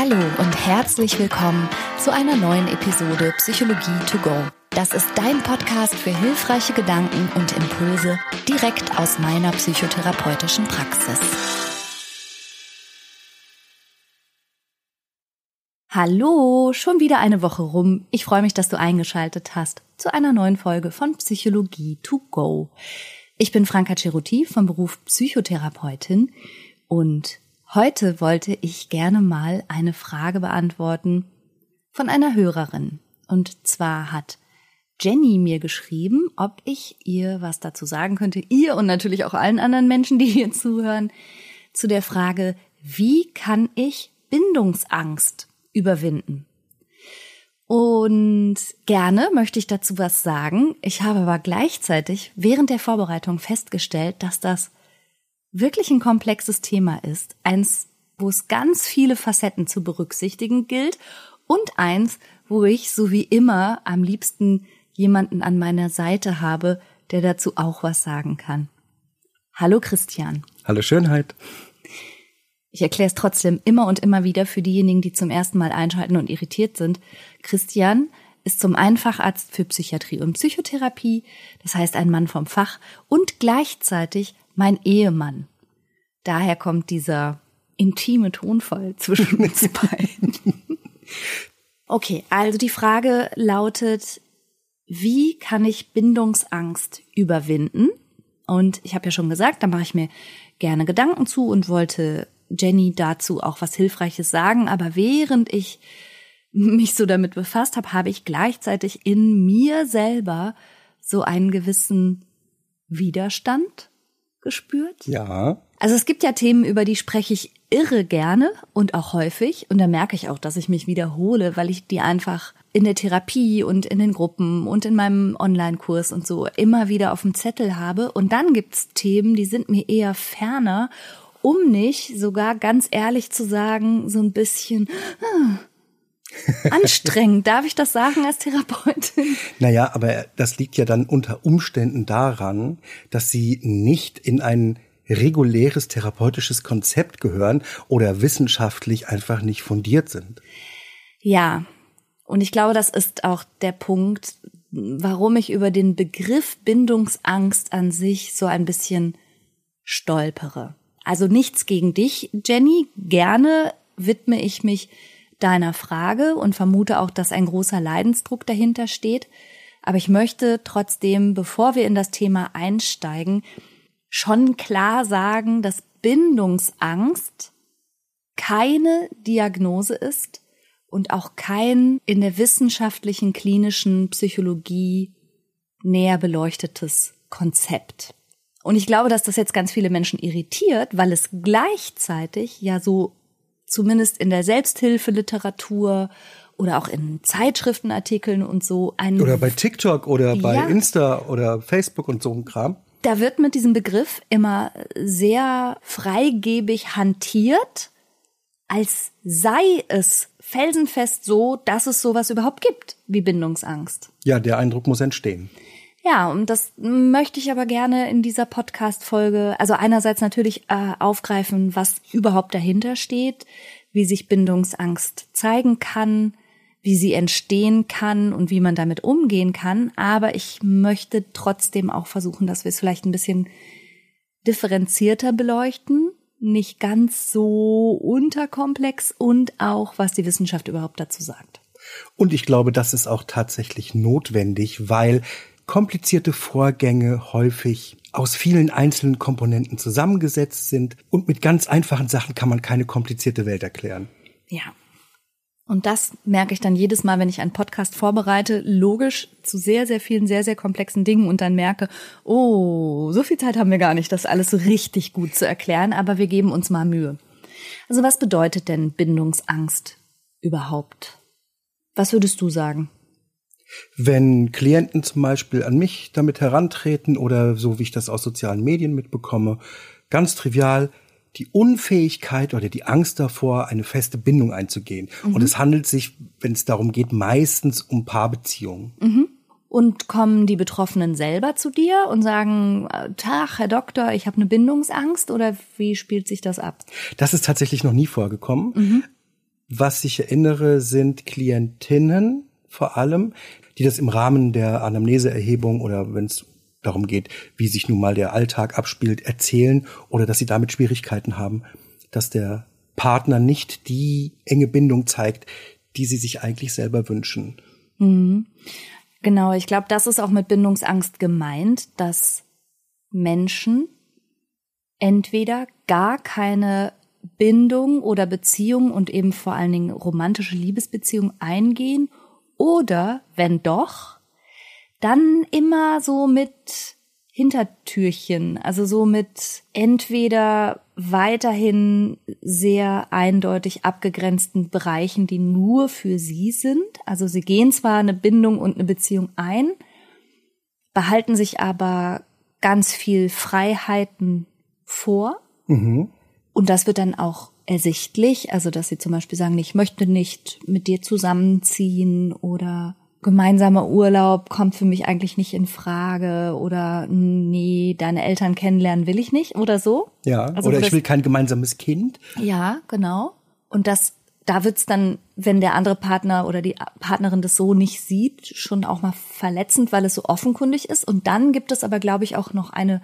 Hallo und herzlich willkommen zu einer neuen Episode Psychologie to go. Das ist dein Podcast für hilfreiche Gedanken und Impulse direkt aus meiner psychotherapeutischen Praxis. Hallo, schon wieder eine Woche rum. Ich freue mich, dass du eingeschaltet hast zu einer neuen Folge von Psychologie to go. Ich bin Franka Ceruti vom Beruf Psychotherapeutin und heute wollte ich gerne mal eine Frage beantworten von einer Hörerin. Und zwar hat Jenny mir geschrieben, ob ich ihr was dazu sagen könnte, ihr und natürlich auch allen anderen Menschen, die hier zuhören, zu der Frage, wie kann ich Bindungsangst überwinden? Und gerne möchte ich dazu was sagen. Ich habe aber gleichzeitig während der Vorbereitung festgestellt, dass das wirklich ein komplexes Thema ist. Eins, wo es ganz viele Facetten zu berücksichtigen gilt und eins, wo ich, so wie immer, am liebsten jemanden an meiner Seite habe, der dazu auch was sagen kann. Hallo Christian. Hallo Schönheit. Ich erkläre es trotzdem immer und immer wieder für diejenigen, die zum ersten Mal einschalten und irritiert sind. Christian ist zum einen Facharzt für Psychiatrie und Psychotherapie, das heißt ein Mann vom Fach und gleichzeitig mein Ehemann. Daher kommt dieser intime Tonfall zwischen uns beiden. Okay, also die Frage lautet, wie kann ich Bindungsangst überwinden? Und ich habe ja schon gesagt, da mache ich mir gerne Gedanken zu und wollte Jenny dazu auch was Hilfreiches sagen. Aber während ich mich so damit befasst habe, habe ich gleichzeitig in mir selber so einen gewissen Widerstand gespürt. Ja. Also es gibt ja Themen, über die spreche ich irre gerne und auch häufig. Und da merke ich auch, dass ich mich wiederhole, weil ich die einfach in der Therapie und in den Gruppen und in meinem Online-Kurs und so immer wieder auf dem Zettel habe. Und dann gibt's Themen, die sind mir eher ferner um nicht sogar ganz ehrlich zu sagen, so ein bisschen ah, anstrengend. Darf ich das sagen als Therapeutin? Naja, aber das liegt ja dann unter Umständen daran, dass sie nicht in ein reguläres therapeutisches Konzept gehören oder wissenschaftlich einfach nicht fundiert sind. Ja, und ich glaube, das ist auch der Punkt, warum ich über den Begriff Bindungsangst an sich so ein bisschen stolpere. Also nichts gegen dich, Jenny. Gerne widme ich mich deiner Frage und vermute auch, dass ein großer Leidensdruck dahinter steht. Aber ich möchte trotzdem, bevor wir in das Thema einsteigen, schon klar sagen, dass Bindungsangst keine Diagnose ist und auch kein in der wissenschaftlichen klinischen Psychologie näher beleuchtetes Konzept. Und ich glaube, dass das jetzt ganz viele Menschen irritiert, weil es gleichzeitig ja so zumindest in der Selbsthilfeliteratur oder auch in Zeitschriftenartikeln und so ein oder bei TikTok oder bei ja, Insta oder Facebook und so ein Kram. Da wird mit diesem Begriff immer sehr freigebig hantiert, als sei es felsenfest so, dass es sowas überhaupt gibt wie Bindungsangst. Ja, der Eindruck muss entstehen. Ja, und das möchte ich aber gerne in dieser Podcast-Folge, also einerseits natürlich äh, aufgreifen, was überhaupt dahinter steht, wie sich Bindungsangst zeigen kann, wie sie entstehen kann und wie man damit umgehen kann. Aber ich möchte trotzdem auch versuchen, dass wir es vielleicht ein bisschen differenzierter beleuchten, nicht ganz so unterkomplex und auch, was die Wissenschaft überhaupt dazu sagt. Und ich glaube, das ist auch tatsächlich notwendig, weil komplizierte Vorgänge häufig aus vielen einzelnen Komponenten zusammengesetzt sind und mit ganz einfachen Sachen kann man keine komplizierte Welt erklären. Ja. Und das merke ich dann jedes Mal, wenn ich einen Podcast vorbereite, logisch zu sehr, sehr vielen, sehr, sehr komplexen Dingen und dann merke, oh, so viel Zeit haben wir gar nicht, das alles richtig gut zu erklären, aber wir geben uns mal Mühe. Also was bedeutet denn Bindungsangst überhaupt? Was würdest du sagen? Wenn Klienten zum Beispiel an mich damit herantreten oder so wie ich das aus sozialen Medien mitbekomme, ganz trivial die Unfähigkeit oder die Angst davor, eine feste Bindung einzugehen. Mhm. Und es handelt sich, wenn es darum geht, meistens um Paarbeziehungen. Mhm. Und kommen die Betroffenen selber zu dir und sagen, Tag, Herr Doktor, ich habe eine Bindungsangst oder wie spielt sich das ab? Das ist tatsächlich noch nie vorgekommen. Mhm. Was ich erinnere, sind Klientinnen vor allem, die das im Rahmen der Anamneseerhebung oder wenn es darum geht, wie sich nun mal der Alltag abspielt, erzählen oder dass sie damit Schwierigkeiten haben, dass der Partner nicht die enge Bindung zeigt, die sie sich eigentlich selber wünschen. Mhm. Genau, ich glaube, das ist auch mit Bindungsangst gemeint, dass Menschen entweder gar keine Bindung oder Beziehung und eben vor allen Dingen romantische Liebesbeziehung eingehen oder wenn doch, dann immer so mit Hintertürchen, also so mit entweder weiterhin sehr eindeutig abgegrenzten Bereichen, die nur für sie sind. Also sie gehen zwar eine Bindung und eine Beziehung ein, behalten sich aber ganz viel Freiheiten vor. Mhm. Und das wird dann auch ersichtlich, also dass sie zum Beispiel sagen, ich möchte nicht mit dir zusammenziehen oder gemeinsamer Urlaub kommt für mich eigentlich nicht in Frage oder nee, deine Eltern kennenlernen will ich nicht oder so. Ja, also oder ich will kein gemeinsames Kind. Ja, genau. Und das, da wird's dann, wenn der andere Partner oder die Partnerin das so nicht sieht, schon auch mal verletzend, weil es so offenkundig ist. Und dann gibt es aber, glaube ich, auch noch eine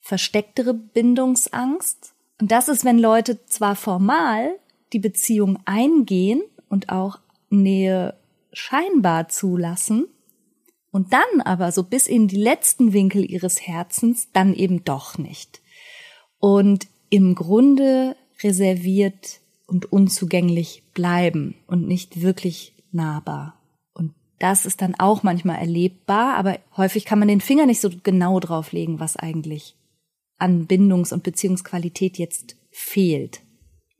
verstecktere Bindungsangst. Und das ist, wenn Leute zwar formal die Beziehung eingehen und auch Nähe scheinbar zulassen und dann aber so bis in die letzten Winkel ihres Herzens dann eben doch nicht. Und im Grunde reserviert und unzugänglich bleiben und nicht wirklich nahbar. Und das ist dann auch manchmal erlebbar, aber häufig kann man den Finger nicht so genau drauflegen, was eigentlich an Bindungs- und Beziehungsqualität jetzt fehlt.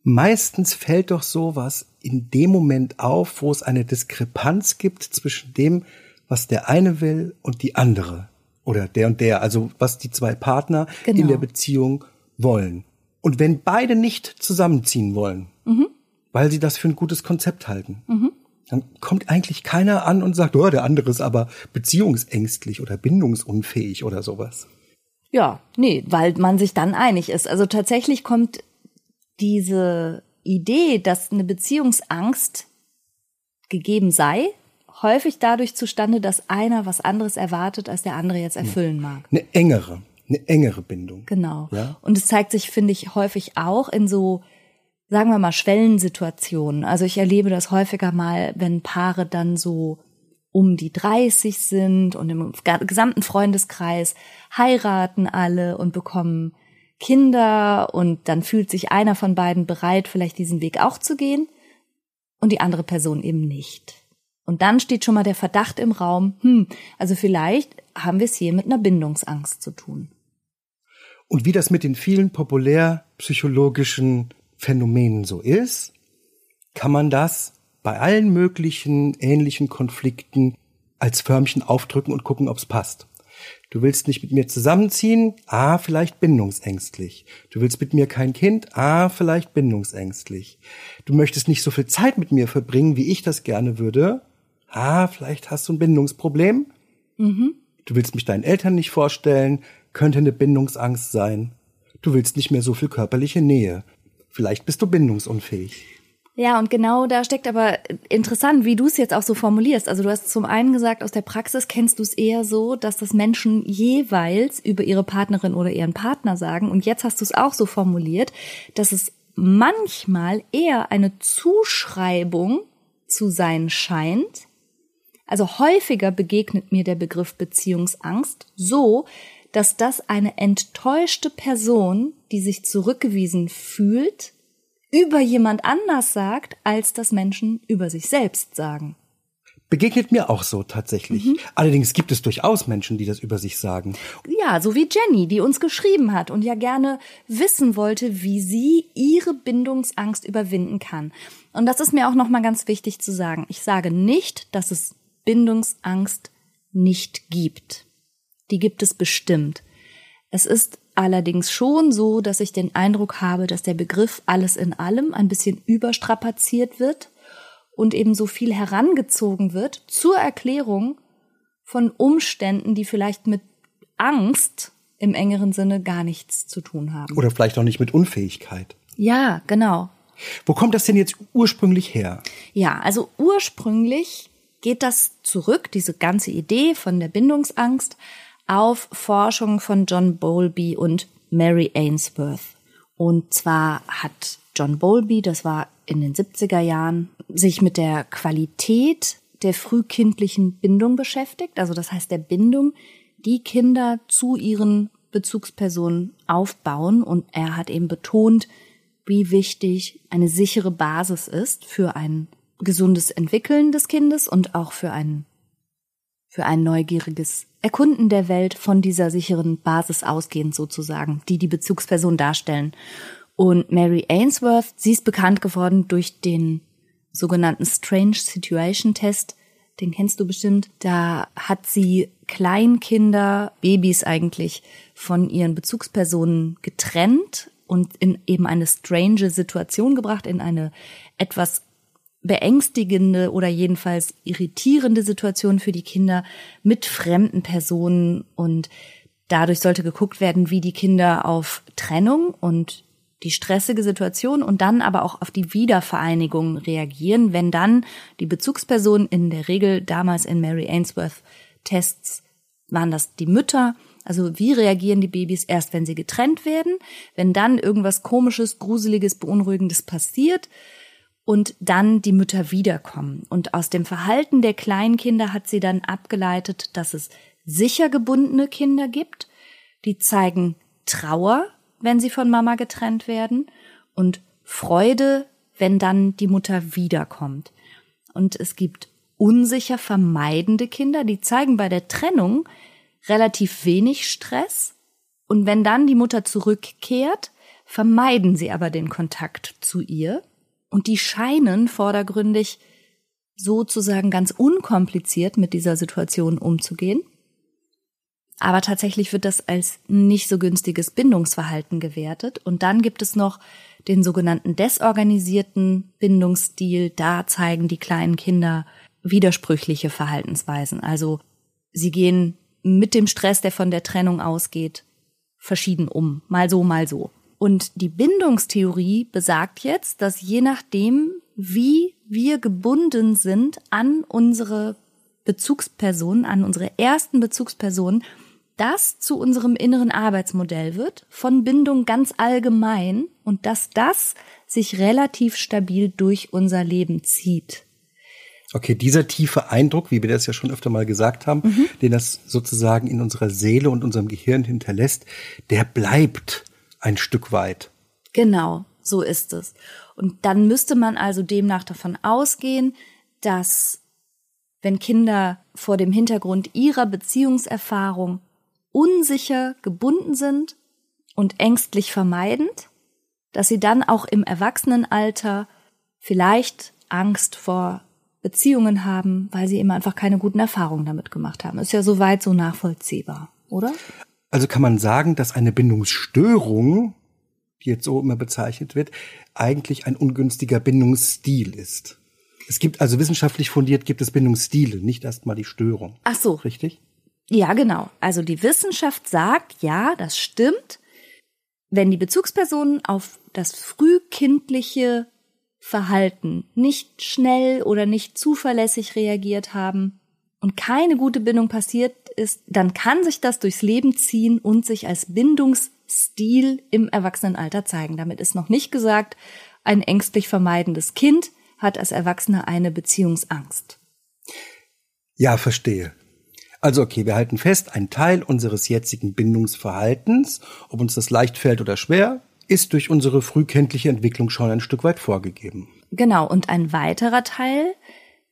Meistens fällt doch sowas in dem Moment auf, wo es eine Diskrepanz gibt zwischen dem, was der eine will und die andere. Oder der und der, also was die zwei Partner genau. in der Beziehung wollen. Und wenn beide nicht zusammenziehen wollen, mhm. weil sie das für ein gutes Konzept halten, mhm. dann kommt eigentlich keiner an und sagt, oh, der andere ist aber beziehungsängstlich oder bindungsunfähig oder sowas. Ja, nee, weil man sich dann einig ist. Also tatsächlich kommt diese Idee, dass eine Beziehungsangst gegeben sei, häufig dadurch zustande, dass einer was anderes erwartet, als der andere jetzt erfüllen mag. Eine engere, eine engere Bindung. Genau. Ja? Und es zeigt sich, finde ich, häufig auch in so, sagen wir mal, Schwellensituationen. Also ich erlebe das häufiger mal, wenn Paare dann so um die 30 sind und im gesamten Freundeskreis heiraten alle und bekommen Kinder und dann fühlt sich einer von beiden bereit, vielleicht diesen Weg auch zu gehen und die andere Person eben nicht. Und dann steht schon mal der Verdacht im Raum, hm, also vielleicht haben wir es hier mit einer Bindungsangst zu tun. Und wie das mit den vielen populärpsychologischen Phänomenen so ist, kann man das bei allen möglichen ähnlichen Konflikten als Förmchen aufdrücken und gucken, ob es passt. Du willst nicht mit mir zusammenziehen? Ah, vielleicht bindungsängstlich. Du willst mit mir kein Kind? Ah, vielleicht bindungsängstlich. Du möchtest nicht so viel Zeit mit mir verbringen, wie ich das gerne würde? Ah, vielleicht hast du ein Bindungsproblem? Mhm. Du willst mich deinen Eltern nicht vorstellen? Könnte eine Bindungsangst sein. Du willst nicht mehr so viel körperliche Nähe. Vielleicht bist du bindungsunfähig. Ja, und genau da steckt aber interessant, wie du es jetzt auch so formulierst. Also du hast zum einen gesagt, aus der Praxis kennst du es eher so, dass das Menschen jeweils über ihre Partnerin oder ihren Partner sagen. Und jetzt hast du es auch so formuliert, dass es manchmal eher eine Zuschreibung zu sein scheint. Also häufiger begegnet mir der Begriff Beziehungsangst so, dass das eine enttäuschte Person, die sich zurückgewiesen fühlt, über jemand anders sagt, als das Menschen über sich selbst sagen. Begegnet mir auch so tatsächlich. Mhm. Allerdings gibt es durchaus Menschen, die das über sich sagen. Ja, so wie Jenny, die uns geschrieben hat und ja gerne wissen wollte, wie sie ihre Bindungsangst überwinden kann. Und das ist mir auch nochmal ganz wichtig zu sagen. Ich sage nicht, dass es Bindungsangst nicht gibt. Die gibt es bestimmt. Es ist allerdings schon so, dass ich den Eindruck habe, dass der Begriff alles in allem ein bisschen überstrapaziert wird und eben so viel herangezogen wird zur Erklärung von Umständen, die vielleicht mit Angst im engeren Sinne gar nichts zu tun haben. Oder vielleicht auch nicht mit Unfähigkeit. Ja, genau. Wo kommt das denn jetzt ursprünglich her? Ja, also ursprünglich geht das zurück, diese ganze Idee von der Bindungsangst, auf Forschung von John Bowlby und Mary Ainsworth. Und zwar hat John Bowlby, das war in den 70er Jahren, sich mit der Qualität der frühkindlichen Bindung beschäftigt. Also das heißt der Bindung, die Kinder zu ihren Bezugspersonen aufbauen. Und er hat eben betont, wie wichtig eine sichere Basis ist für ein gesundes Entwickeln des Kindes und auch für ein, für ein neugieriges Erkunden der Welt von dieser sicheren Basis ausgehend sozusagen, die die Bezugsperson darstellen. Und Mary Ainsworth, sie ist bekannt geworden durch den sogenannten Strange Situation Test. Den kennst du bestimmt. Da hat sie Kleinkinder, Babys eigentlich, von ihren Bezugspersonen getrennt und in eben eine strange Situation gebracht, in eine etwas beängstigende oder jedenfalls irritierende Situation für die Kinder mit fremden Personen. Und dadurch sollte geguckt werden, wie die Kinder auf Trennung und die stressige Situation und dann aber auch auf die Wiedervereinigung reagieren, wenn dann die Bezugsperson in der Regel damals in Mary Ainsworth Tests waren das die Mütter, also wie reagieren die Babys erst, wenn sie getrennt werden, wenn dann irgendwas komisches, gruseliges, beunruhigendes passiert, und dann die Mütter wiederkommen. Und aus dem Verhalten der Kleinkinder hat sie dann abgeleitet, dass es sicher gebundene Kinder gibt, die zeigen Trauer, wenn sie von Mama getrennt werden und Freude, wenn dann die Mutter wiederkommt. Und es gibt unsicher vermeidende Kinder, die zeigen bei der Trennung relativ wenig Stress. Und wenn dann die Mutter zurückkehrt, vermeiden sie aber den Kontakt zu ihr. Und die scheinen vordergründig sozusagen ganz unkompliziert mit dieser Situation umzugehen. Aber tatsächlich wird das als nicht so günstiges Bindungsverhalten gewertet. Und dann gibt es noch den sogenannten desorganisierten Bindungsstil. Da zeigen die kleinen Kinder widersprüchliche Verhaltensweisen. Also sie gehen mit dem Stress, der von der Trennung ausgeht, verschieden um. Mal so, mal so. Und die Bindungstheorie besagt jetzt, dass je nachdem, wie wir gebunden sind an unsere Bezugspersonen, an unsere ersten Bezugspersonen, das zu unserem inneren Arbeitsmodell wird, von Bindung ganz allgemein und dass das sich relativ stabil durch unser Leben zieht. Okay, dieser tiefe Eindruck, wie wir das ja schon öfter mal gesagt haben, mhm. den das sozusagen in unserer Seele und unserem Gehirn hinterlässt, der bleibt ein Stück weit. Genau, so ist es. Und dann müsste man also demnach davon ausgehen, dass wenn Kinder vor dem Hintergrund ihrer Beziehungserfahrung unsicher gebunden sind und ängstlich vermeidend, dass sie dann auch im Erwachsenenalter vielleicht Angst vor Beziehungen haben, weil sie eben einfach keine guten Erfahrungen damit gemacht haben. Ist ja soweit so nachvollziehbar, oder? Also kann man sagen, dass eine Bindungsstörung, die jetzt so immer bezeichnet wird, eigentlich ein ungünstiger Bindungsstil ist. Es gibt also wissenschaftlich fundiert gibt es Bindungsstile, nicht erstmal die Störung. Ach so. Richtig? Ja, genau. Also die Wissenschaft sagt, ja, das stimmt. Wenn die Bezugspersonen auf das frühkindliche Verhalten nicht schnell oder nicht zuverlässig reagiert haben und keine gute Bindung passiert ist, dann kann sich das durchs Leben ziehen und sich als Bindungsstil im Erwachsenenalter zeigen. Damit ist noch nicht gesagt, ein ängstlich vermeidendes Kind hat als Erwachsener eine Beziehungsangst. Ja, verstehe. Also okay, wir halten fest, ein Teil unseres jetzigen Bindungsverhaltens, ob uns das leicht fällt oder schwer, ist durch unsere frühkindliche Entwicklung schon ein Stück weit vorgegeben. Genau, und ein weiterer Teil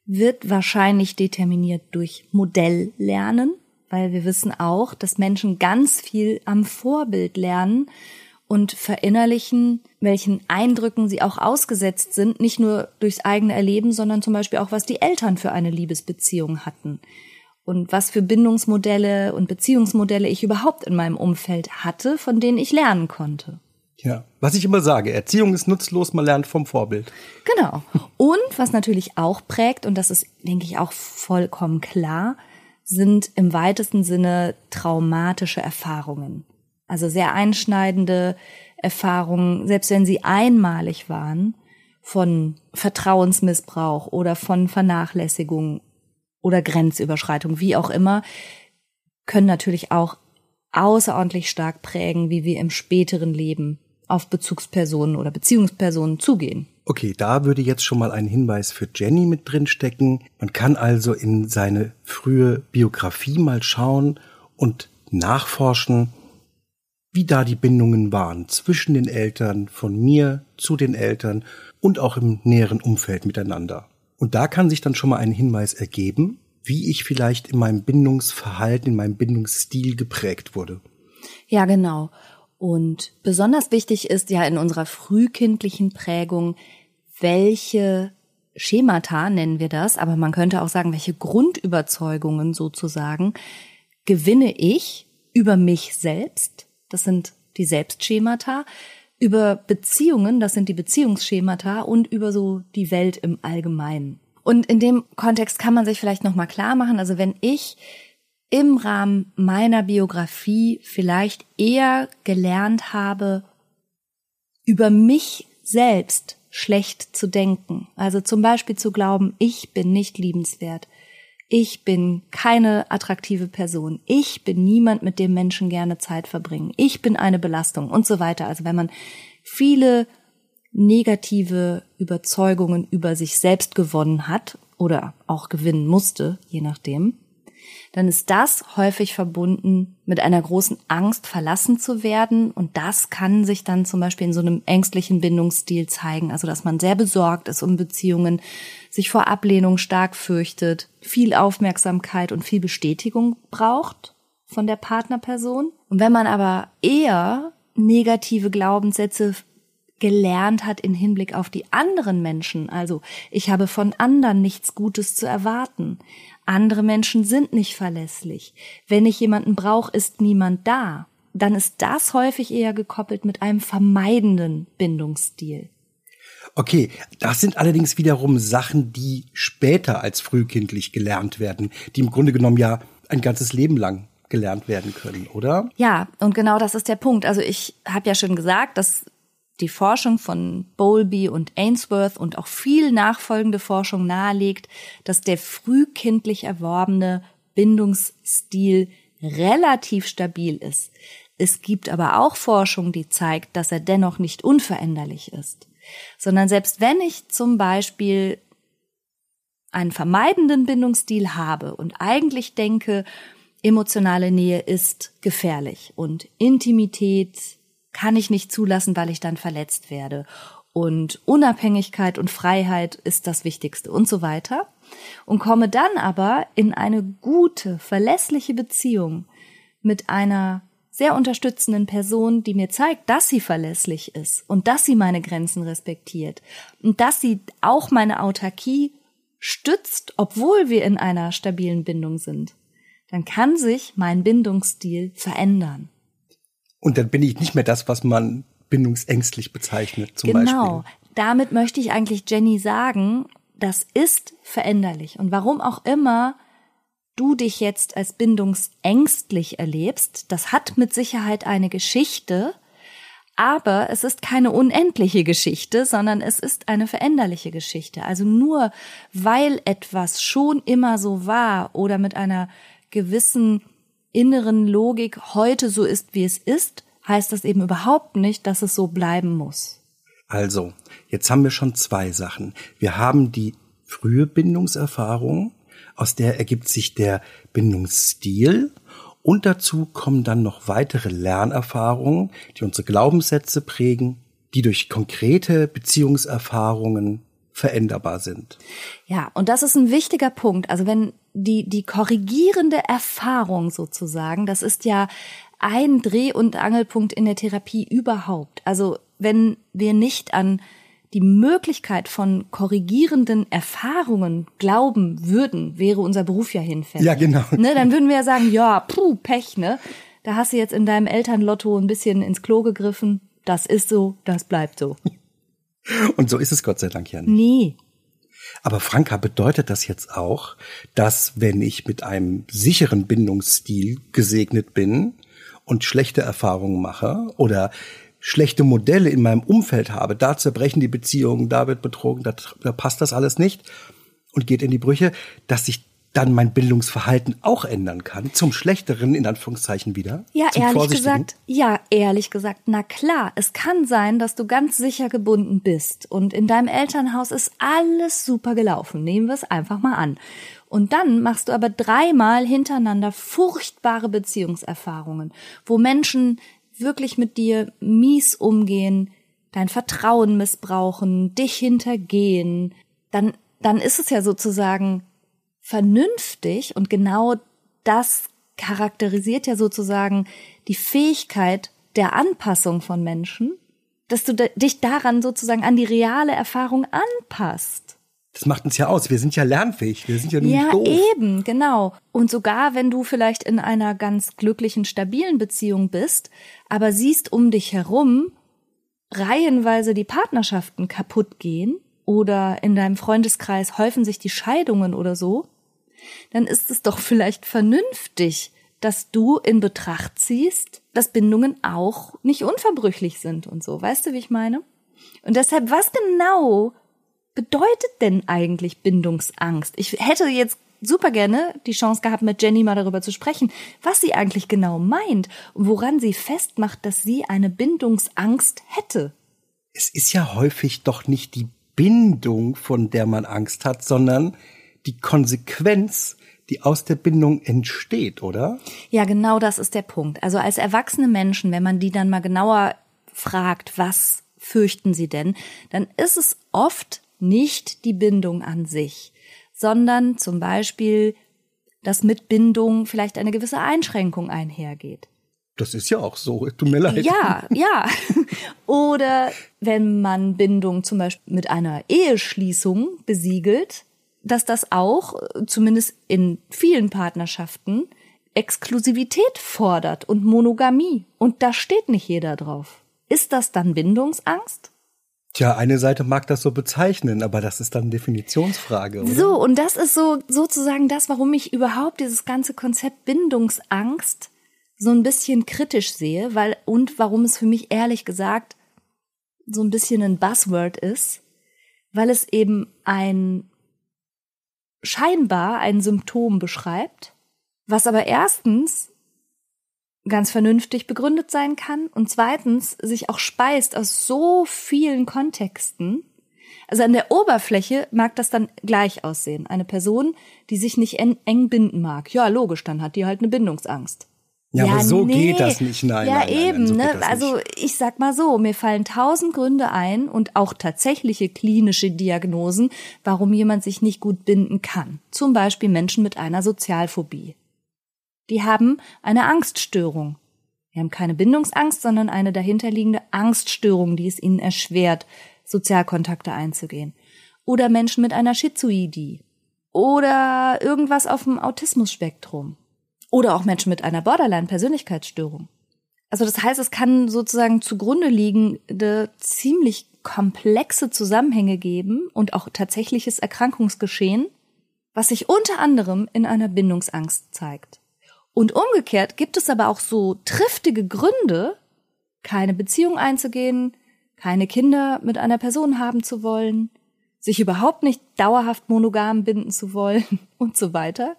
wird wahrscheinlich determiniert durch Modelllernen weil wir wissen auch, dass Menschen ganz viel am Vorbild lernen und verinnerlichen, welchen Eindrücken sie auch ausgesetzt sind, nicht nur durchs eigene Erleben, sondern zum Beispiel auch, was die Eltern für eine Liebesbeziehung hatten und was für Bindungsmodelle und Beziehungsmodelle ich überhaupt in meinem Umfeld hatte, von denen ich lernen konnte. Ja, was ich immer sage, Erziehung ist nutzlos, man lernt vom Vorbild. Genau. Und was natürlich auch prägt, und das ist, denke ich, auch vollkommen klar, sind im weitesten Sinne traumatische Erfahrungen. Also sehr einschneidende Erfahrungen, selbst wenn sie einmalig waren, von Vertrauensmissbrauch oder von Vernachlässigung oder Grenzüberschreitung, wie auch immer, können natürlich auch außerordentlich stark prägen, wie wir im späteren Leben auf Bezugspersonen oder Beziehungspersonen zugehen. Okay, da würde jetzt schon mal ein Hinweis für Jenny mit drin stecken. Man kann also in seine frühe Biografie mal schauen und nachforschen, wie da die Bindungen waren zwischen den Eltern, von mir zu den Eltern und auch im näheren Umfeld miteinander. Und da kann sich dann schon mal ein Hinweis ergeben, wie ich vielleicht in meinem Bindungsverhalten, in meinem Bindungsstil geprägt wurde. Ja, genau. Und besonders wichtig ist ja in unserer frühkindlichen Prägung, welche Schemata nennen wir das, aber man könnte auch sagen, welche Grundüberzeugungen sozusagen gewinne ich über mich selbst, das sind die Selbstschemata, über Beziehungen, das sind die Beziehungsschemata und über so die Welt im Allgemeinen. Und in dem Kontext kann man sich vielleicht noch mal klar machen, also wenn ich im Rahmen meiner Biografie vielleicht eher gelernt habe, über mich selbst schlecht zu denken. Also zum Beispiel zu glauben, ich bin nicht liebenswert. Ich bin keine attraktive Person. Ich bin niemand, mit dem Menschen gerne Zeit verbringen. Ich bin eine Belastung und so weiter. Also wenn man viele negative Überzeugungen über sich selbst gewonnen hat oder auch gewinnen musste, je nachdem, dann ist das häufig verbunden mit einer großen Angst, verlassen zu werden. Und das kann sich dann zum Beispiel in so einem ängstlichen Bindungsstil zeigen. Also, dass man sehr besorgt ist um Beziehungen, sich vor Ablehnung stark fürchtet, viel Aufmerksamkeit und viel Bestätigung braucht von der Partnerperson. Und wenn man aber eher negative Glaubenssätze gelernt hat in Hinblick auf die anderen Menschen. Also ich habe von anderen nichts Gutes zu erwarten. Andere Menschen sind nicht verlässlich. Wenn ich jemanden brauche, ist niemand da. Dann ist das häufig eher gekoppelt mit einem vermeidenden Bindungsstil. Okay, das sind allerdings wiederum Sachen, die später als frühkindlich gelernt werden, die im Grunde genommen ja ein ganzes Leben lang gelernt werden können, oder? Ja, und genau das ist der Punkt. Also ich habe ja schon gesagt, dass die Forschung von Bowlby und Ainsworth und auch viel nachfolgende Forschung nahelegt, dass der frühkindlich erworbene Bindungsstil relativ stabil ist. Es gibt aber auch Forschung, die zeigt, dass er dennoch nicht unveränderlich ist, sondern selbst wenn ich zum Beispiel einen vermeidenden Bindungsstil habe und eigentlich denke, emotionale Nähe ist gefährlich und Intimität kann ich nicht zulassen, weil ich dann verletzt werde. Und Unabhängigkeit und Freiheit ist das Wichtigste und so weiter. Und komme dann aber in eine gute, verlässliche Beziehung mit einer sehr unterstützenden Person, die mir zeigt, dass sie verlässlich ist und dass sie meine Grenzen respektiert und dass sie auch meine Autarkie stützt, obwohl wir in einer stabilen Bindung sind, dann kann sich mein Bindungsstil verändern. Und dann bin ich nicht mehr das, was man bindungsängstlich bezeichnet, zum genau. Beispiel. Genau. Damit möchte ich eigentlich Jenny sagen, das ist veränderlich. Und warum auch immer du dich jetzt als bindungsängstlich erlebst, das hat mit Sicherheit eine Geschichte, aber es ist keine unendliche Geschichte, sondern es ist eine veränderliche Geschichte. Also nur weil etwas schon immer so war oder mit einer gewissen inneren Logik heute so ist, wie es ist, heißt das eben überhaupt nicht, dass es so bleiben muss. Also, jetzt haben wir schon zwei Sachen. Wir haben die frühe Bindungserfahrung, aus der ergibt sich der Bindungsstil und dazu kommen dann noch weitere Lernerfahrungen, die unsere Glaubenssätze prägen, die durch konkrete Beziehungserfahrungen veränderbar sind. Ja, und das ist ein wichtiger Punkt. Also wenn die, die korrigierende Erfahrung sozusagen, das ist ja ein Dreh- und Angelpunkt in der Therapie überhaupt. Also wenn wir nicht an die Möglichkeit von korrigierenden Erfahrungen glauben würden, wäre unser Beruf ja hinfällig. Ja, genau. Ne, dann würden wir ja sagen, ja, puh, Pech, ne? Da hast du jetzt in deinem Elternlotto ein bisschen ins Klo gegriffen. Das ist so, das bleibt so. Und so ist es Gott sei Dank ja nicht. Nee. Aber Franka, bedeutet das jetzt auch, dass wenn ich mit einem sicheren Bindungsstil gesegnet bin und schlechte Erfahrungen mache oder schlechte Modelle in meinem Umfeld habe, da zerbrechen die Beziehungen, da wird betrogen, da, da passt das alles nicht und geht in die Brüche, dass sich dann mein Bildungsverhalten auch ändern kann, zum Schlechteren in Anführungszeichen wieder. Ja, ehrlich gesagt, ja, ehrlich gesagt, na klar, es kann sein, dass du ganz sicher gebunden bist und in deinem Elternhaus ist alles super gelaufen. Nehmen wir es einfach mal an. Und dann machst du aber dreimal hintereinander furchtbare Beziehungserfahrungen, wo Menschen wirklich mit dir mies umgehen, dein Vertrauen missbrauchen, dich hintergehen, dann, dann ist es ja sozusagen vernünftig und genau das charakterisiert ja sozusagen die Fähigkeit der Anpassung von Menschen, dass du dich daran sozusagen an die reale Erfahrung anpasst. Das macht uns ja aus. Wir sind ja lernfähig. Wir sind ja nur ja, nicht doof. eben, genau. Und sogar wenn du vielleicht in einer ganz glücklichen, stabilen Beziehung bist, aber siehst um dich herum reihenweise die Partnerschaften kaputt gehen oder in deinem Freundeskreis häufen sich die Scheidungen oder so, dann ist es doch vielleicht vernünftig, dass du in Betracht ziehst, dass Bindungen auch nicht unverbrüchlich sind und so. Weißt du, wie ich meine? Und deshalb, was genau bedeutet denn eigentlich Bindungsangst? Ich hätte jetzt super gerne die Chance gehabt, mit Jenny mal darüber zu sprechen, was sie eigentlich genau meint und woran sie festmacht, dass sie eine Bindungsangst hätte. Es ist ja häufig doch nicht die Bindung, von der man Angst hat, sondern die Konsequenz, die aus der Bindung entsteht, oder? Ja, genau das ist der Punkt. Also als erwachsene Menschen, wenn man die dann mal genauer fragt, was fürchten sie denn, dann ist es oft nicht die Bindung an sich, sondern zum Beispiel, dass mit Bindung vielleicht eine gewisse Einschränkung einhergeht. Das ist ja auch so, tut mir leid. Ja, ja. Oder wenn man Bindung zum Beispiel mit einer Eheschließung besiegelt, dass das auch, zumindest in vielen Partnerschaften, Exklusivität fordert und Monogamie. Und da steht nicht jeder drauf. Ist das dann Bindungsangst? Tja, eine Seite mag das so bezeichnen, aber das ist dann Definitionsfrage. Oder? So, und das ist so sozusagen das, warum ich überhaupt dieses ganze Konzept Bindungsangst so ein bisschen kritisch sehe, weil und warum es für mich ehrlich gesagt so ein bisschen ein Buzzword ist, weil es eben ein scheinbar ein Symptom beschreibt, was aber erstens ganz vernünftig begründet sein kann und zweitens sich auch speist aus so vielen Kontexten. Also an der Oberfläche mag das dann gleich aussehen. Eine Person, die sich nicht eng binden mag. Ja, logisch, dann hat die halt eine Bindungsangst. Ja, ja, aber so nee. geht das nicht, nein. Ja, nein, nein, eben, so ne? Also ich sag mal so, mir fallen tausend Gründe ein und auch tatsächliche klinische Diagnosen, warum jemand sich nicht gut binden kann. Zum Beispiel Menschen mit einer Sozialphobie. Die haben eine Angststörung. Die haben keine Bindungsangst, sondern eine dahinterliegende Angststörung, die es ihnen erschwert, Sozialkontakte einzugehen. Oder Menschen mit einer Schizoidie. Oder irgendwas auf dem Autismusspektrum oder auch Menschen mit einer Borderline-Persönlichkeitsstörung. Also das heißt, es kann sozusagen zugrunde liegende ziemlich komplexe Zusammenhänge geben und auch tatsächliches Erkrankungsgeschehen, was sich unter anderem in einer Bindungsangst zeigt. Und umgekehrt gibt es aber auch so triftige Gründe, keine Beziehung einzugehen, keine Kinder mit einer Person haben zu wollen, sich überhaupt nicht dauerhaft monogam binden zu wollen und so weiter,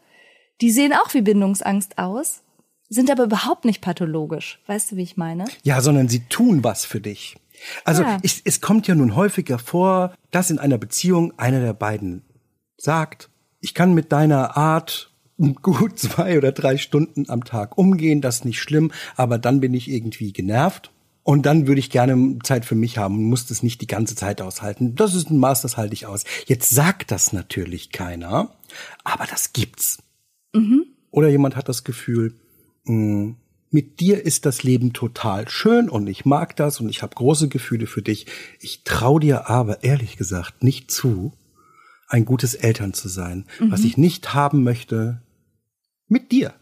die sehen auch wie Bindungsangst aus, sind aber überhaupt nicht pathologisch. Weißt du, wie ich meine? Ja, sondern sie tun was für dich. Also ja. ich, es kommt ja nun häufiger vor, dass in einer Beziehung einer der beiden sagt, ich kann mit deiner Art gut zwei oder drei Stunden am Tag umgehen, das ist nicht schlimm, aber dann bin ich irgendwie genervt. Und dann würde ich gerne Zeit für mich haben und muss das nicht die ganze Zeit aushalten. Das ist ein Maß, das halte ich aus. Jetzt sagt das natürlich keiner, aber das gibt's. Mhm. Oder jemand hat das Gefühl, mh, hm, mit dir ist das Leben total schön und ich mag das und ich habe große Gefühle für dich. Ich trau dir aber ehrlich gesagt nicht zu, ein gutes Eltern zu sein. Mhm. Was ich nicht haben möchte, mit dir.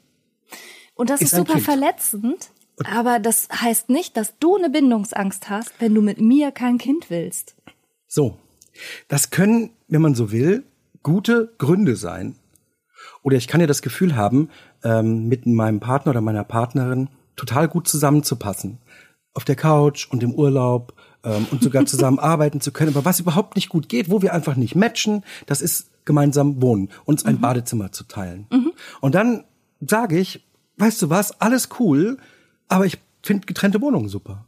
Und das ist, ist super verletzend. Aber das heißt nicht, dass du eine Bindungsangst hast, wenn du mit mir kein Kind willst. So. Das können, wenn man so will, gute Gründe sein, oder ich kann ja das Gefühl haben, ähm, mit meinem Partner oder meiner Partnerin total gut zusammenzupassen. auf der Couch und im Urlaub ähm, und sogar zusammen arbeiten zu können. Aber was überhaupt nicht gut geht, wo wir einfach nicht matchen, das ist gemeinsam wohnen, uns ein mhm. Badezimmer zu teilen. Mhm. Und dann sage ich, weißt du was, alles cool, aber ich finde getrennte Wohnungen super.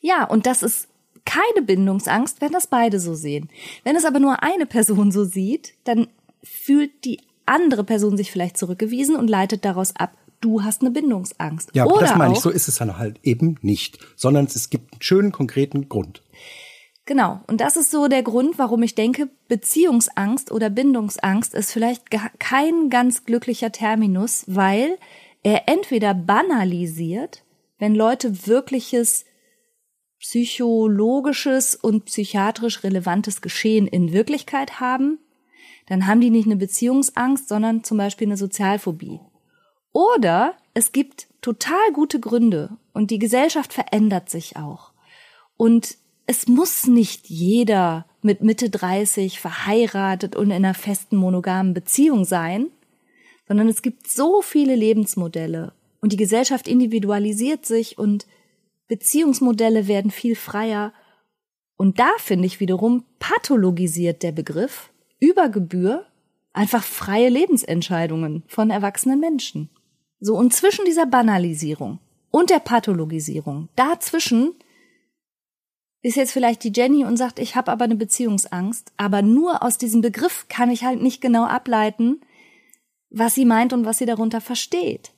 Ja, und das ist keine Bindungsangst, wenn das beide so sehen. Wenn es aber nur eine Person so sieht, dann fühlt die andere Person sich vielleicht zurückgewiesen und leitet daraus ab, du hast eine Bindungsangst. Ja, aber das meine ich, so ist es dann halt eben nicht, sondern es gibt einen schönen, konkreten Grund. Genau. Und das ist so der Grund, warum ich denke, Beziehungsangst oder Bindungsangst ist vielleicht kein ganz glücklicher Terminus, weil er entweder banalisiert, wenn Leute wirkliches psychologisches und psychiatrisch relevantes Geschehen in Wirklichkeit haben, dann haben die nicht eine Beziehungsangst, sondern zum Beispiel eine Sozialphobie. Oder es gibt total gute Gründe und die Gesellschaft verändert sich auch. Und es muss nicht jeder mit Mitte 30 verheiratet und in einer festen monogamen Beziehung sein, sondern es gibt so viele Lebensmodelle und die Gesellschaft individualisiert sich und Beziehungsmodelle werden viel freier. Und da finde ich wiederum pathologisiert der Begriff über Gebühr einfach freie Lebensentscheidungen von erwachsenen Menschen. So, und zwischen dieser Banalisierung und der Pathologisierung, dazwischen ist jetzt vielleicht die Jenny und sagt, ich habe aber eine Beziehungsangst, aber nur aus diesem Begriff kann ich halt nicht genau ableiten, was sie meint und was sie darunter versteht.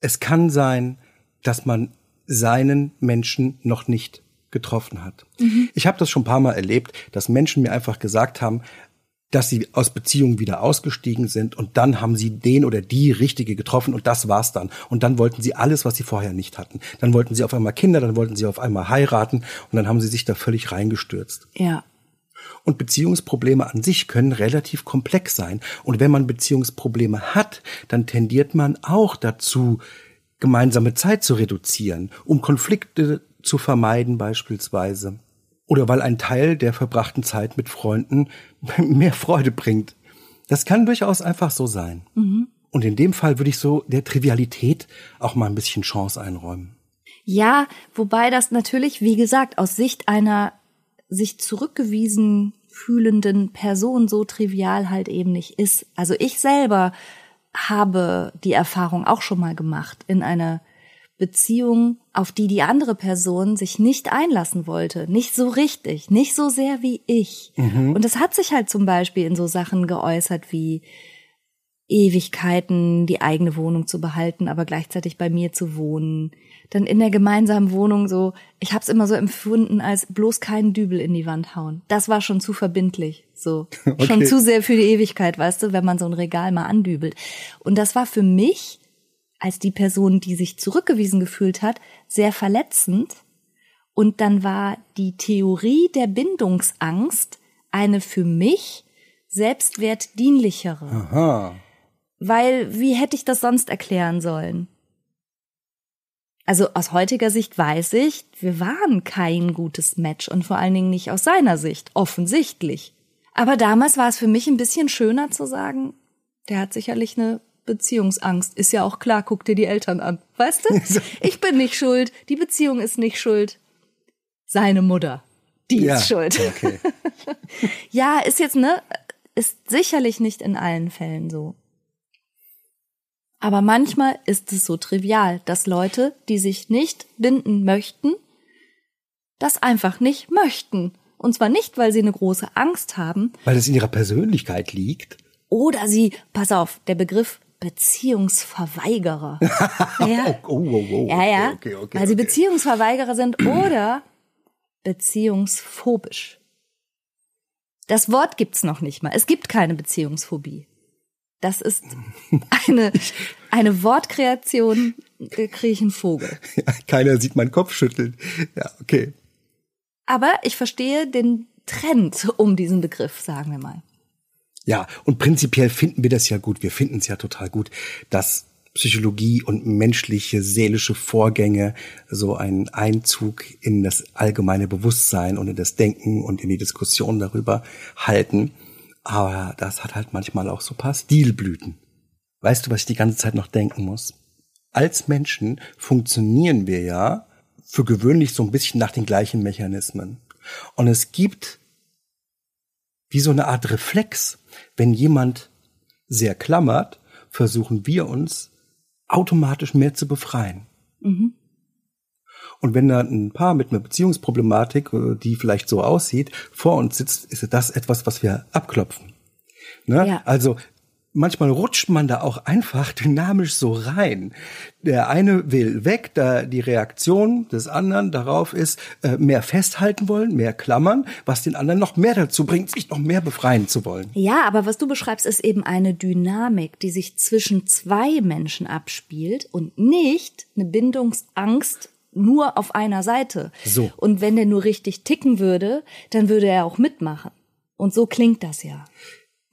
Es kann sein, dass man seinen Menschen noch nicht getroffen hat. Mhm. Ich habe das schon ein paar Mal erlebt, dass Menschen mir einfach gesagt haben, dass sie aus Beziehungen wieder ausgestiegen sind und dann haben sie den oder die richtige getroffen und das war's dann. Und dann wollten sie alles, was sie vorher nicht hatten. Dann wollten sie auf einmal Kinder, dann wollten sie auf einmal heiraten und dann haben sie sich da völlig reingestürzt. Ja. Und Beziehungsprobleme an sich können relativ komplex sein. Und wenn man Beziehungsprobleme hat, dann tendiert man auch dazu, gemeinsame Zeit zu reduzieren, um Konflikte zu vermeiden beispielsweise. Oder weil ein Teil der verbrachten Zeit mit Freunden mehr Freude bringt. Das kann durchaus einfach so sein. Mhm. Und in dem Fall würde ich so der Trivialität auch mal ein bisschen Chance einräumen. Ja, wobei das natürlich, wie gesagt, aus Sicht einer sich zurückgewiesen fühlenden Person so trivial halt eben nicht ist. Also ich selber habe die Erfahrung auch schon mal gemacht in einer Beziehung, auf die die andere Person sich nicht einlassen wollte, nicht so richtig, nicht so sehr wie ich. Mhm. Und das hat sich halt zum Beispiel in so Sachen geäußert wie Ewigkeiten die eigene Wohnung zu behalten, aber gleichzeitig bei mir zu wohnen. Dann in der gemeinsamen Wohnung so, ich habe es immer so empfunden als bloß keinen Dübel in die Wand hauen. Das war schon zu verbindlich, so okay. schon zu sehr für die Ewigkeit, weißt du, wenn man so ein Regal mal andübelt. Und das war für mich als die Person, die sich zurückgewiesen gefühlt hat, sehr verletzend. Und dann war die Theorie der Bindungsangst eine für mich selbstwertdienlichere. Aha. Weil wie hätte ich das sonst erklären sollen? Also aus heutiger Sicht weiß ich, wir waren kein gutes Match und vor allen Dingen nicht aus seiner Sicht, offensichtlich. Aber damals war es für mich ein bisschen schöner zu sagen, der hat sicherlich eine Beziehungsangst. Ist ja auch klar, guck dir die Eltern an. Weißt du? Ich bin nicht schuld, die Beziehung ist nicht schuld. Seine Mutter, die ja, ist schuld. Okay. ja, ist jetzt, ne, ist sicherlich nicht in allen Fällen so. Aber manchmal ist es so trivial, dass Leute, die sich nicht binden möchten, das einfach nicht möchten. Und zwar nicht, weil sie eine große Angst haben. Weil es in ihrer Persönlichkeit liegt. Oder sie, pass auf, der Begriff Beziehungsverweigerer. ja. Oh, oh, oh, ja, ja. Okay, okay, okay, weil sie Beziehungsverweigerer sind oder beziehungsphobisch. Das Wort gibt's noch nicht mal. Es gibt keine Beziehungsphobie. Das ist eine, eine Wortkreation, äh, kriege ich einen Vogel. Ja, keiner sieht meinen Kopf schütteln. Ja, okay. Aber ich verstehe den Trend um diesen Begriff, sagen wir mal. Ja, und prinzipiell finden wir das ja gut. Wir finden es ja total gut, dass Psychologie und menschliche, seelische Vorgänge so einen Einzug in das allgemeine Bewusstsein und in das Denken und in die Diskussion darüber halten. Aber das hat halt manchmal auch so paar Stilblüten. Weißt du, was ich die ganze Zeit noch denken muss? Als Menschen funktionieren wir ja für gewöhnlich so ein bisschen nach den gleichen Mechanismen. Und es gibt wie so eine Art Reflex, wenn jemand sehr klammert, versuchen wir uns automatisch mehr zu befreien. Mhm. Und wenn da ein Paar mit einer Beziehungsproblematik, äh, die vielleicht so aussieht, vor uns sitzt, ist das etwas, was wir abklopfen. Ne? Ja. Also manchmal rutscht man da auch einfach dynamisch so rein. Der eine will weg, da die Reaktion des anderen darauf ist, äh, mehr festhalten wollen, mehr klammern, was den anderen noch mehr dazu bringt, sich noch mehr befreien zu wollen. Ja, aber was du beschreibst, ist eben eine Dynamik, die sich zwischen zwei Menschen abspielt und nicht eine Bindungsangst nur auf einer Seite. So. Und wenn der nur richtig ticken würde, dann würde er auch mitmachen. Und so klingt das ja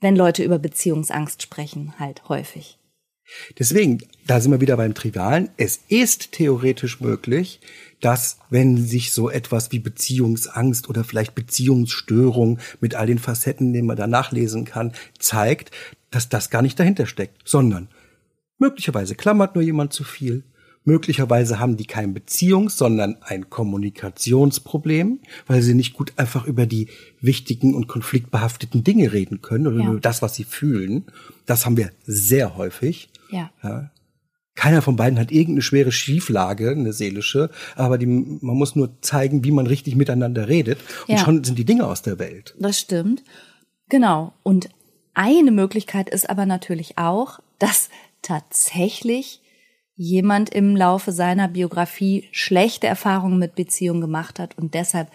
wenn Leute über Beziehungsangst sprechen, halt häufig. Deswegen, da sind wir wieder beim Trivialen. Es ist theoretisch möglich, dass wenn sich so etwas wie Beziehungsangst oder vielleicht Beziehungsstörung mit all den Facetten, die man da nachlesen kann, zeigt, dass das gar nicht dahinter steckt, sondern möglicherweise klammert nur jemand zu viel, Möglicherweise haben die kein Beziehungs-, sondern ein Kommunikationsproblem, weil sie nicht gut einfach über die wichtigen und konfliktbehafteten Dinge reden können oder ja. über das, was sie fühlen. Das haben wir sehr häufig. Ja. ja. Keiner von beiden hat irgendeine schwere Schieflage, eine seelische, aber die, man muss nur zeigen, wie man richtig miteinander redet und ja. schon sind die Dinge aus der Welt. Das stimmt. Genau. Und eine Möglichkeit ist aber natürlich auch, dass tatsächlich jemand im Laufe seiner Biografie schlechte Erfahrungen mit Beziehungen gemacht hat und deshalb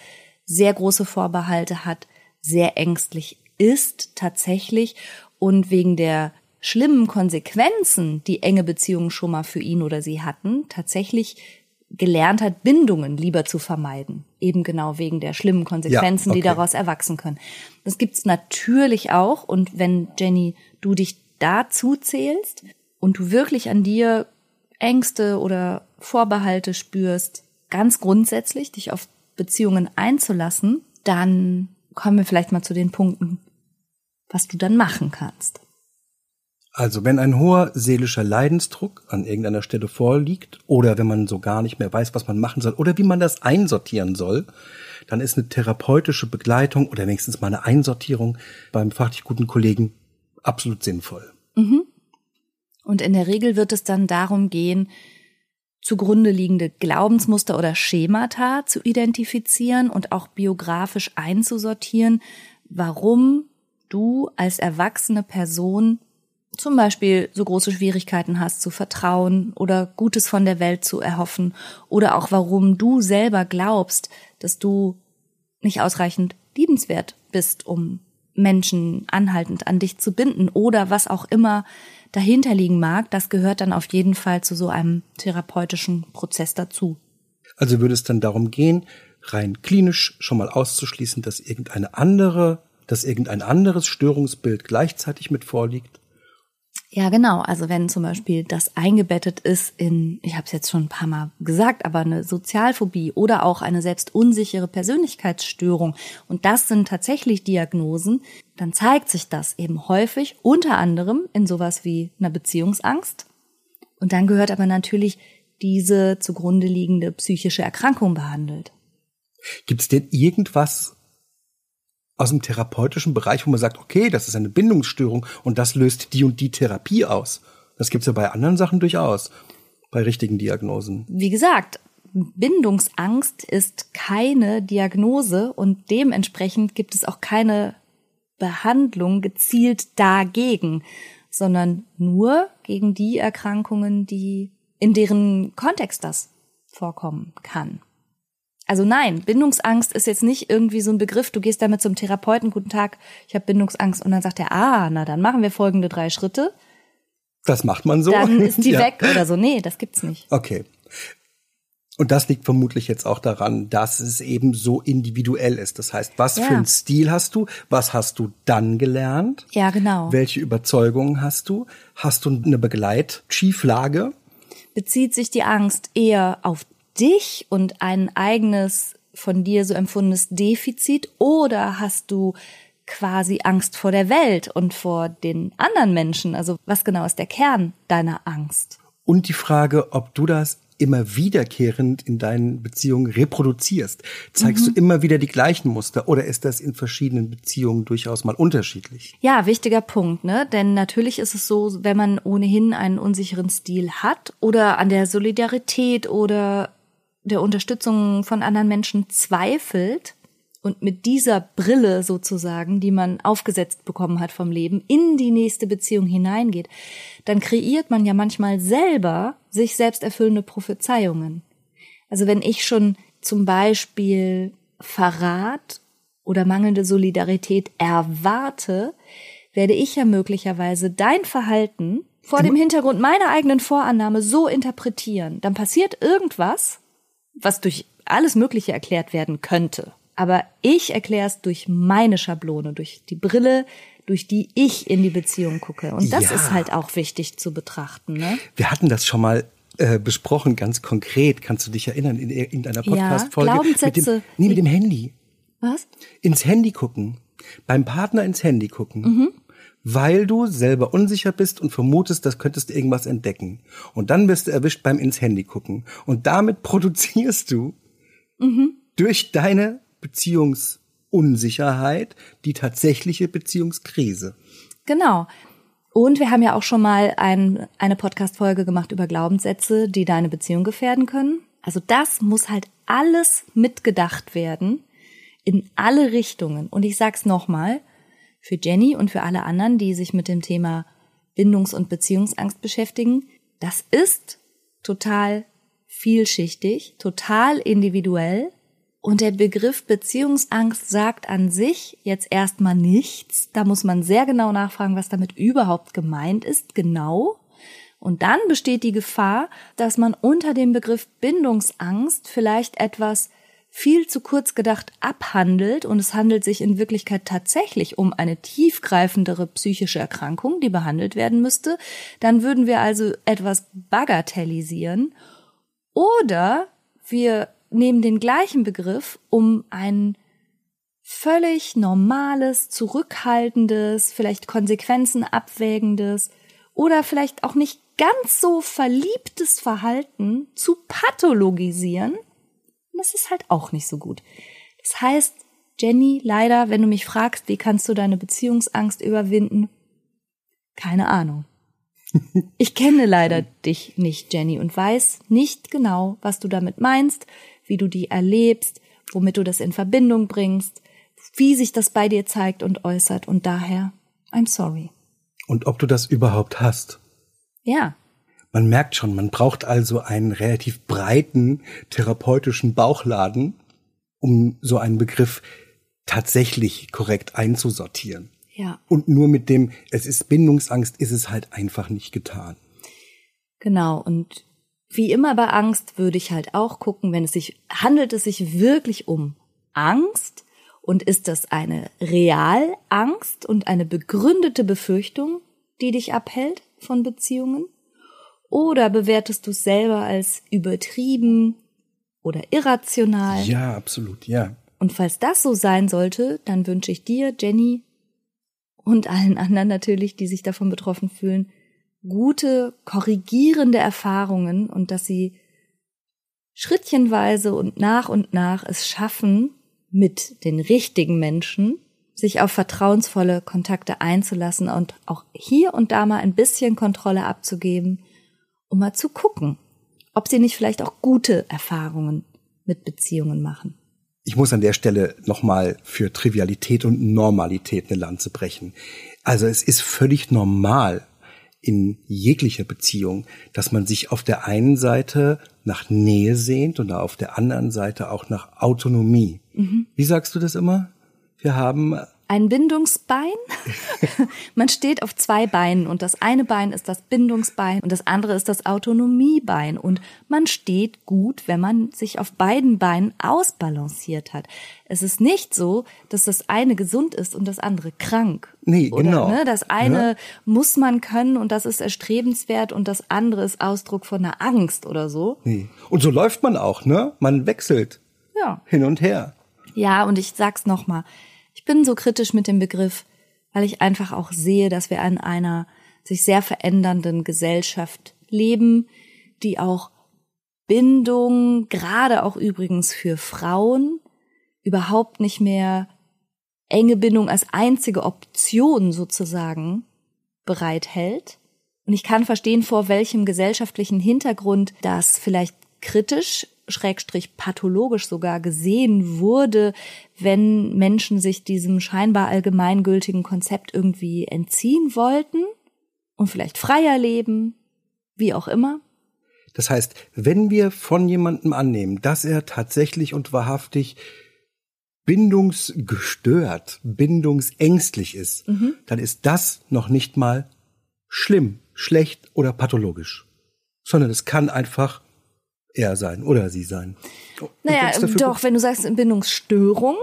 sehr große Vorbehalte hat, sehr ängstlich ist tatsächlich und wegen der schlimmen Konsequenzen, die enge Beziehungen schon mal für ihn oder sie hatten, tatsächlich gelernt hat, Bindungen lieber zu vermeiden. Eben genau wegen der schlimmen Konsequenzen, ja, okay. die daraus erwachsen können. Das gibt's natürlich auch. Und wenn Jenny, du dich dazu zählst und du wirklich an dir Ängste oder Vorbehalte spürst, ganz grundsätzlich dich auf Beziehungen einzulassen, dann kommen wir vielleicht mal zu den Punkten, was du dann machen kannst. Also wenn ein hoher seelischer Leidensdruck an irgendeiner Stelle vorliegt oder wenn man so gar nicht mehr weiß, was man machen soll oder wie man das einsortieren soll, dann ist eine therapeutische Begleitung oder wenigstens mal eine Einsortierung beim fachlich guten Kollegen absolut sinnvoll. Mhm. Und in der Regel wird es dann darum gehen, zugrunde liegende Glaubensmuster oder Schemata zu identifizieren und auch biografisch einzusortieren, warum du als erwachsene Person zum Beispiel so große Schwierigkeiten hast zu vertrauen oder Gutes von der Welt zu erhoffen oder auch warum du selber glaubst, dass du nicht ausreichend liebenswert bist, um Menschen anhaltend an dich zu binden oder was auch immer dahinter liegen mag, das gehört dann auf jeden Fall zu so einem therapeutischen Prozess dazu. Also würde es dann darum gehen, rein klinisch schon mal auszuschließen, dass irgendeine andere, dass irgendein anderes Störungsbild gleichzeitig mit vorliegt ja, genau. Also wenn zum Beispiel das eingebettet ist in, ich habe es jetzt schon ein paar Mal gesagt, aber eine Sozialphobie oder auch eine selbst unsichere Persönlichkeitsstörung und das sind tatsächlich Diagnosen, dann zeigt sich das eben häufig unter anderem in sowas wie einer Beziehungsangst. Und dann gehört aber natürlich diese zugrunde liegende psychische Erkrankung behandelt. Gibt es denn irgendwas, aus dem therapeutischen Bereich, wo man sagt, okay, das ist eine Bindungsstörung und das löst die und die Therapie aus. Das gibt's ja bei anderen Sachen durchaus, bei richtigen Diagnosen. Wie gesagt, Bindungsangst ist keine Diagnose und dementsprechend gibt es auch keine Behandlung gezielt dagegen, sondern nur gegen die Erkrankungen, die in deren Kontext das vorkommen kann. Also nein, Bindungsangst ist jetzt nicht irgendwie so ein Begriff, du gehst damit zum Therapeuten, guten Tag, ich habe Bindungsangst und dann sagt er, ah, na dann machen wir folgende drei Schritte. Das macht man so. Dann ist die ja. weg oder so. Nee, das gibt's nicht. Okay. Und das liegt vermutlich jetzt auch daran, dass es eben so individuell ist. Das heißt, was ja. für einen Stil hast du? Was hast du dann gelernt? Ja, genau. Welche Überzeugungen hast du? Hast du eine Begleitschieflage? Bezieht sich die Angst eher auf dich und ein eigenes von dir so empfundenes Defizit oder hast du quasi Angst vor der Welt und vor den anderen Menschen? Also was genau ist der Kern deiner Angst? Und die Frage, ob du das immer wiederkehrend in deinen Beziehungen reproduzierst? Zeigst mhm. du immer wieder die gleichen Muster oder ist das in verschiedenen Beziehungen durchaus mal unterschiedlich? Ja, wichtiger Punkt, ne? Denn natürlich ist es so, wenn man ohnehin einen unsicheren Stil hat oder an der Solidarität oder der Unterstützung von anderen Menschen zweifelt, und mit dieser Brille sozusagen, die man aufgesetzt bekommen hat vom Leben, in die nächste Beziehung hineingeht, dann kreiert man ja manchmal selber sich selbst erfüllende Prophezeiungen. Also wenn ich schon zum Beispiel Verrat oder mangelnde Solidarität erwarte, werde ich ja möglicherweise dein Verhalten vor dem Hintergrund meiner eigenen Vorannahme so interpretieren. Dann passiert irgendwas, was durch alles Mögliche erklärt werden könnte. Aber ich erkläre es durch meine Schablone, durch die Brille, durch die ich in die Beziehung gucke. Und das ja. ist halt auch wichtig zu betrachten. Ne? Wir hatten das schon mal äh, besprochen, ganz konkret. Kannst du dich erinnern in, in deiner Podcast-Folge? Ja, Glaubenssätze. Mit dem, nee, mit dem Handy. Was? Ins Handy gucken. Beim Partner ins Handy gucken. Mhm. Weil du selber unsicher bist und vermutest, das könntest du irgendwas entdecken. Und dann wirst du erwischt beim ins Handy gucken. Und damit produzierst du mhm. durch deine Beziehungsunsicherheit die tatsächliche Beziehungskrise. Genau. Und wir haben ja auch schon mal ein, eine Podcast-Folge gemacht über Glaubenssätze, die deine Beziehung gefährden können. Also das muss halt alles mitgedacht werden in alle Richtungen. Und ich sag's nochmal, für Jenny und für alle anderen, die sich mit dem Thema Bindungs- und Beziehungsangst beschäftigen, das ist total vielschichtig, total individuell und der Begriff Beziehungsangst sagt an sich jetzt erstmal nichts. Da muss man sehr genau nachfragen, was damit überhaupt gemeint ist, genau. Und dann besteht die Gefahr, dass man unter dem Begriff Bindungsangst vielleicht etwas viel zu kurz gedacht abhandelt und es handelt sich in Wirklichkeit tatsächlich um eine tiefgreifendere psychische Erkrankung, die behandelt werden müsste, dann würden wir also etwas bagatellisieren oder wir nehmen den gleichen Begriff, um ein völlig normales, zurückhaltendes, vielleicht Konsequenzen abwägendes oder vielleicht auch nicht ganz so verliebtes Verhalten zu pathologisieren. Das ist halt auch nicht so gut. Das heißt, Jenny, leider, wenn du mich fragst, wie kannst du deine Beziehungsangst überwinden? Keine Ahnung. Ich kenne leider dich nicht, Jenny, und weiß nicht genau, was du damit meinst, wie du die erlebst, womit du das in Verbindung bringst, wie sich das bei dir zeigt und äußert. Und daher, I'm sorry. Und ob du das überhaupt hast. Ja. Man merkt schon, man braucht also einen relativ breiten therapeutischen Bauchladen, um so einen Begriff tatsächlich korrekt einzusortieren. Ja. Und nur mit dem, es ist Bindungsangst, ist es halt einfach nicht getan. Genau. Und wie immer bei Angst würde ich halt auch gucken, wenn es sich, handelt es sich wirklich um Angst und ist das eine Realangst und eine begründete Befürchtung, die dich abhält von Beziehungen? Oder bewertest du es selber als übertrieben oder irrational? Ja, absolut, ja. Und falls das so sein sollte, dann wünsche ich dir, Jenny, und allen anderen natürlich, die sich davon betroffen fühlen, gute, korrigierende Erfahrungen und dass sie schrittchenweise und nach und nach es schaffen, mit den richtigen Menschen sich auf vertrauensvolle Kontakte einzulassen und auch hier und da mal ein bisschen Kontrolle abzugeben, um mal zu gucken, ob sie nicht vielleicht auch gute Erfahrungen mit Beziehungen machen. Ich muss an der Stelle nochmal für Trivialität und Normalität eine Lanze brechen. Also es ist völlig normal, in jeglicher Beziehung, dass man sich auf der einen Seite nach Nähe sehnt und auf der anderen Seite auch nach Autonomie. Mhm. Wie sagst du das immer? Wir haben ein Bindungsbein. Man steht auf zwei Beinen und das eine Bein ist das Bindungsbein und das andere ist das Autonomiebein und man steht gut, wenn man sich auf beiden Beinen ausbalanciert hat. Es ist nicht so, dass das eine gesund ist und das andere krank. Nee, Oder, genau. Ne, das eine ja. muss man können und das ist erstrebenswert und das andere ist Ausdruck von einer Angst oder so. Nee. Und so läuft man auch, ne? Man wechselt. Ja. Hin und her. Ja, und ich sag's nochmal. Ich bin so kritisch mit dem Begriff, weil ich einfach auch sehe, dass wir in einer sich sehr verändernden Gesellschaft leben, die auch Bindung, gerade auch übrigens für Frauen, überhaupt nicht mehr enge Bindung als einzige Option sozusagen bereithält. Und ich kann verstehen, vor welchem gesellschaftlichen Hintergrund das vielleicht kritisch, schrägstrich pathologisch sogar gesehen wurde, wenn Menschen sich diesem scheinbar allgemeingültigen Konzept irgendwie entziehen wollten und vielleicht freier leben, wie auch immer. Das heißt, wenn wir von jemandem annehmen, dass er tatsächlich und wahrhaftig bindungsgestört, bindungsängstlich ist, mhm. dann ist das noch nicht mal schlimm, schlecht oder pathologisch, sondern es kann einfach er sein oder sie sein. Und naja, doch, wenn du sagst Bindungsstörung,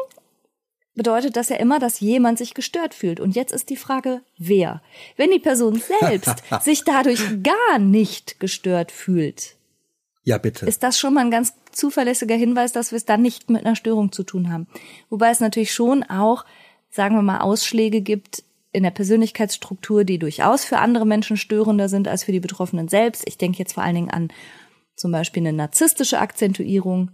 bedeutet das ja immer, dass jemand sich gestört fühlt. Und jetzt ist die Frage, wer? Wenn die Person selbst sich dadurch gar nicht gestört fühlt, ja, bitte. Ist das schon mal ein ganz zuverlässiger Hinweis, dass wir es dann nicht mit einer Störung zu tun haben? Wobei es natürlich schon auch, sagen wir mal, Ausschläge gibt in der Persönlichkeitsstruktur, die durchaus für andere Menschen störender sind als für die Betroffenen selbst. Ich denke jetzt vor allen Dingen an zum Beispiel eine narzisstische Akzentuierung.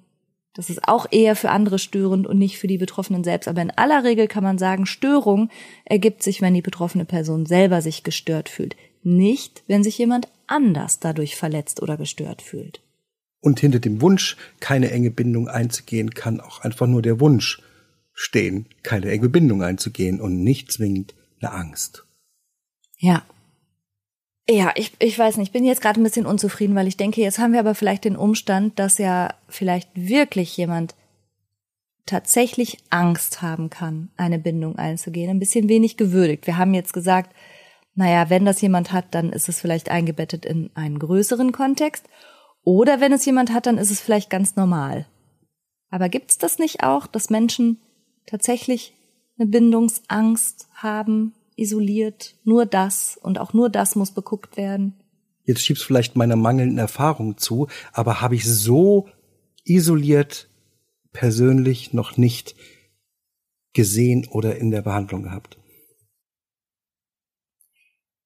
Das ist auch eher für andere störend und nicht für die Betroffenen selbst. Aber in aller Regel kann man sagen, Störung ergibt sich, wenn die betroffene Person selber sich gestört fühlt. Nicht, wenn sich jemand anders dadurch verletzt oder gestört fühlt. Und hinter dem Wunsch, keine enge Bindung einzugehen, kann auch einfach nur der Wunsch stehen, keine enge Bindung einzugehen und nicht zwingend eine Angst. Ja. Ja, ich, ich weiß nicht, ich bin jetzt gerade ein bisschen unzufrieden, weil ich denke, jetzt haben wir aber vielleicht den Umstand, dass ja vielleicht wirklich jemand tatsächlich Angst haben kann, eine Bindung einzugehen, ein bisschen wenig gewürdigt. Wir haben jetzt gesagt, naja, wenn das jemand hat, dann ist es vielleicht eingebettet in einen größeren Kontext. Oder wenn es jemand hat, dann ist es vielleicht ganz normal. Aber gibt's das nicht auch, dass Menschen tatsächlich eine Bindungsangst haben, isoliert, nur das und auch nur das muss beguckt werden? Jetzt schiebst vielleicht meiner mangelnden Erfahrung zu, aber habe ich so isoliert persönlich noch nicht gesehen oder in der Behandlung gehabt.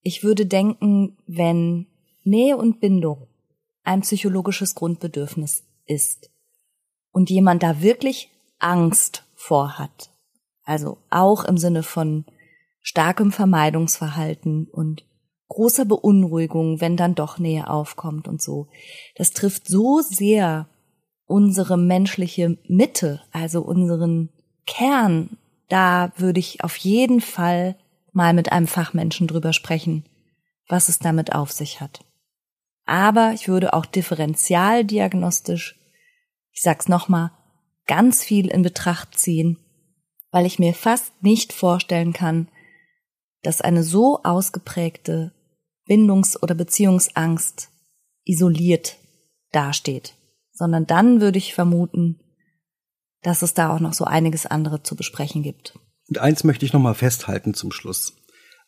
Ich würde denken, wenn Nähe und Bindung ein psychologisches Grundbedürfnis ist und jemand da wirklich Angst vor hat, also auch im Sinne von starkem Vermeidungsverhalten und großer Beunruhigung, wenn dann doch Nähe aufkommt und so. Das trifft so sehr unsere menschliche Mitte, also unseren Kern. Da würde ich auf jeden Fall mal mit einem Fachmenschen drüber sprechen, was es damit auf sich hat. Aber ich würde auch differentialdiagnostisch, ich sag's nochmal, ganz viel in Betracht ziehen, weil ich mir fast nicht vorstellen kann, dass eine so ausgeprägte Bindungs- oder Beziehungsangst isoliert dasteht, sondern dann würde ich vermuten, dass es da auch noch so einiges andere zu besprechen gibt. Und eins möchte ich nochmal festhalten zum Schluss.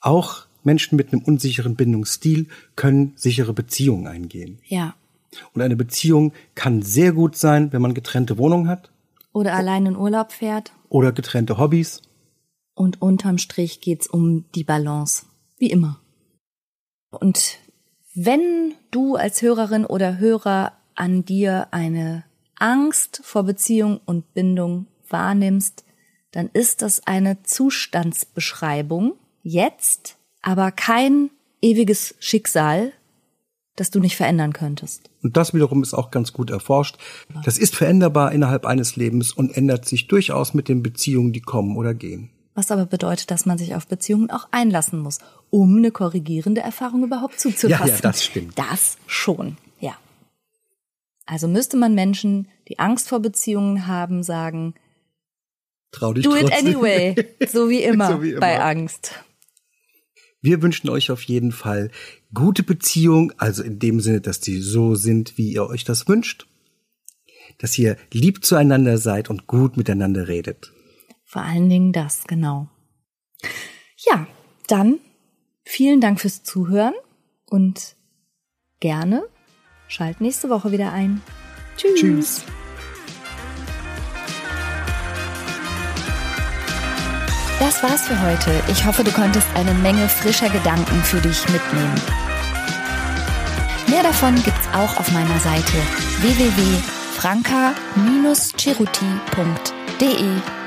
Auch Menschen mit einem unsicheren Bindungsstil können sichere Beziehungen eingehen. Ja. Und eine Beziehung kann sehr gut sein, wenn man getrennte Wohnungen hat. Oder allein in Urlaub fährt. Oder getrennte Hobbys. Und unterm Strich geht's um die Balance. Wie immer. Und wenn du als Hörerin oder Hörer an dir eine Angst vor Beziehung und Bindung wahrnimmst, dann ist das eine Zustandsbeschreibung jetzt aber kein ewiges Schicksal, das du nicht verändern könntest. Und das wiederum ist auch ganz gut erforscht. Das ist veränderbar innerhalb eines Lebens und ändert sich durchaus mit den Beziehungen, die kommen oder gehen. Was aber bedeutet, dass man sich auf Beziehungen auch einlassen muss, um eine korrigierende Erfahrung überhaupt zuzulassen. Ja, ja, das stimmt. Das schon, ja. Also müsste man Menschen, die Angst vor Beziehungen haben, sagen, Trau dich do it anyway, so wie immer, so wie immer. bei Angst. Wir wünschen euch auf jeden Fall gute Beziehungen, also in dem Sinne, dass die so sind, wie ihr euch das wünscht. Dass ihr lieb zueinander seid und gut miteinander redet. Vor allen Dingen das, genau. Ja, dann vielen Dank fürs Zuhören und gerne schalt nächste Woche wieder ein. Tschüss. Tschüss. Das war's für heute. Ich hoffe, du konntest eine Menge frischer Gedanken für dich mitnehmen. Mehr davon gibt's auch auf meiner Seite www.franca-ceruti.de.